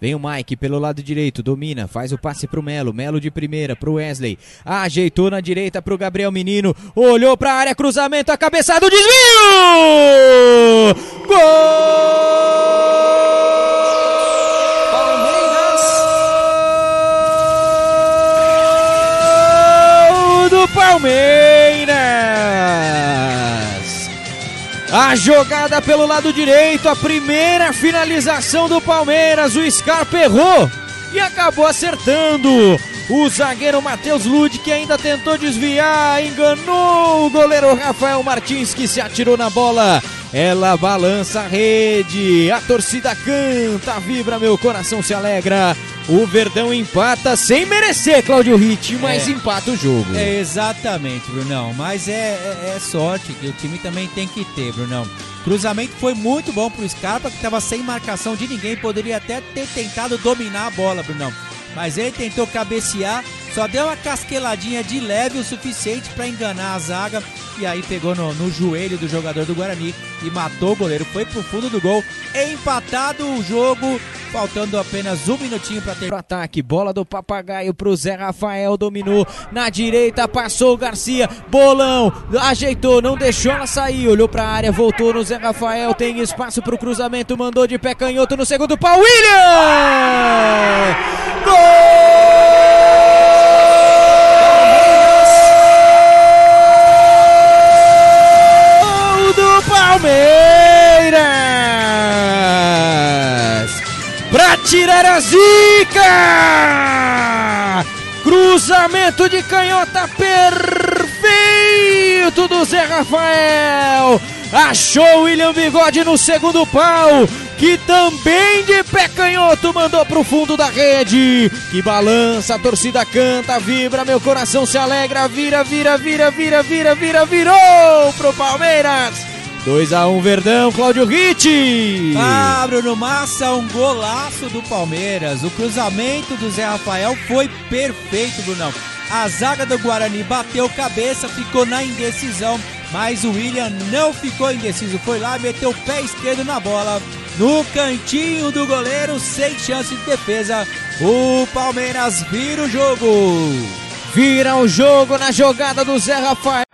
Vem o Mike pelo lado direito, domina, faz o passe pro Melo, Melo de primeira pro Wesley. Ajeitou na direita pro Gabriel Menino, olhou pra área, cruzamento, a cabeçada, o desvio! Gol do Palmeiras! A jogada pelo lado direito, a primeira finalização do Palmeiras. O Scarpa errou e acabou acertando. O zagueiro Matheus Lud, que ainda tentou desviar, enganou o goleiro Rafael Martins, que se atirou na bola. Ela balança a rede, a torcida canta, vibra, meu coração se alegra. O Verdão empata sem merecer, Cláudio Ritt, mas É. empata o jogo. É exatamente, Brunão. Mas é, é, é sorte que o time também tem que ter, Brunão. Cruzamento foi muito bom pro Scarpa, que estava sem marcação de ninguém. Poderia até ter tentado dominar a bola, Brunão. Mas ele tentou cabecear, só deu uma casqueladinha de leve o suficiente para enganar a zaga. E aí pegou no, no joelho do jogador do Guarani e matou o goleiro. Foi pro fundo do gol. Empatado o jogo, faltando apenas um minutinho para ter. Pro ataque, bola do papagaio pro Zé Rafael, dominou na direita, passou o Garcia, bolão, ajeitou, não deixou ela sair, olhou pra área, voltou no Zé Rafael, tem espaço pro cruzamento, mandou de pé canhoto no segundo pau, William! Gol Palmeiras! Pra tirar a zica! Cruzamento de canhota perfeito do Zé Rafael. Achou William Bigode no segundo pau, que também de pé canhoto mandou pro fundo da rede. Que balança, a torcida canta, vibra, meu coração se alegra, vira, vira, vira, vira, vira, vira, virou pro Palmeiras. 2 a 1 Verdão, Cláudio Ritt. Ah, Bruno Massa, um golaço do Palmeiras. O cruzamento do Zé Rafael foi perfeito, Brunão. A zaga do Guarani bateu cabeça, ficou na indecisão, mas o William não ficou indeciso. Foi lá, meteu o pé esquerdo na bola, no cantinho do goleiro, sem chance de defesa. O Palmeiras vira o jogo. Vira o jogo na jogada do Zé Rafael.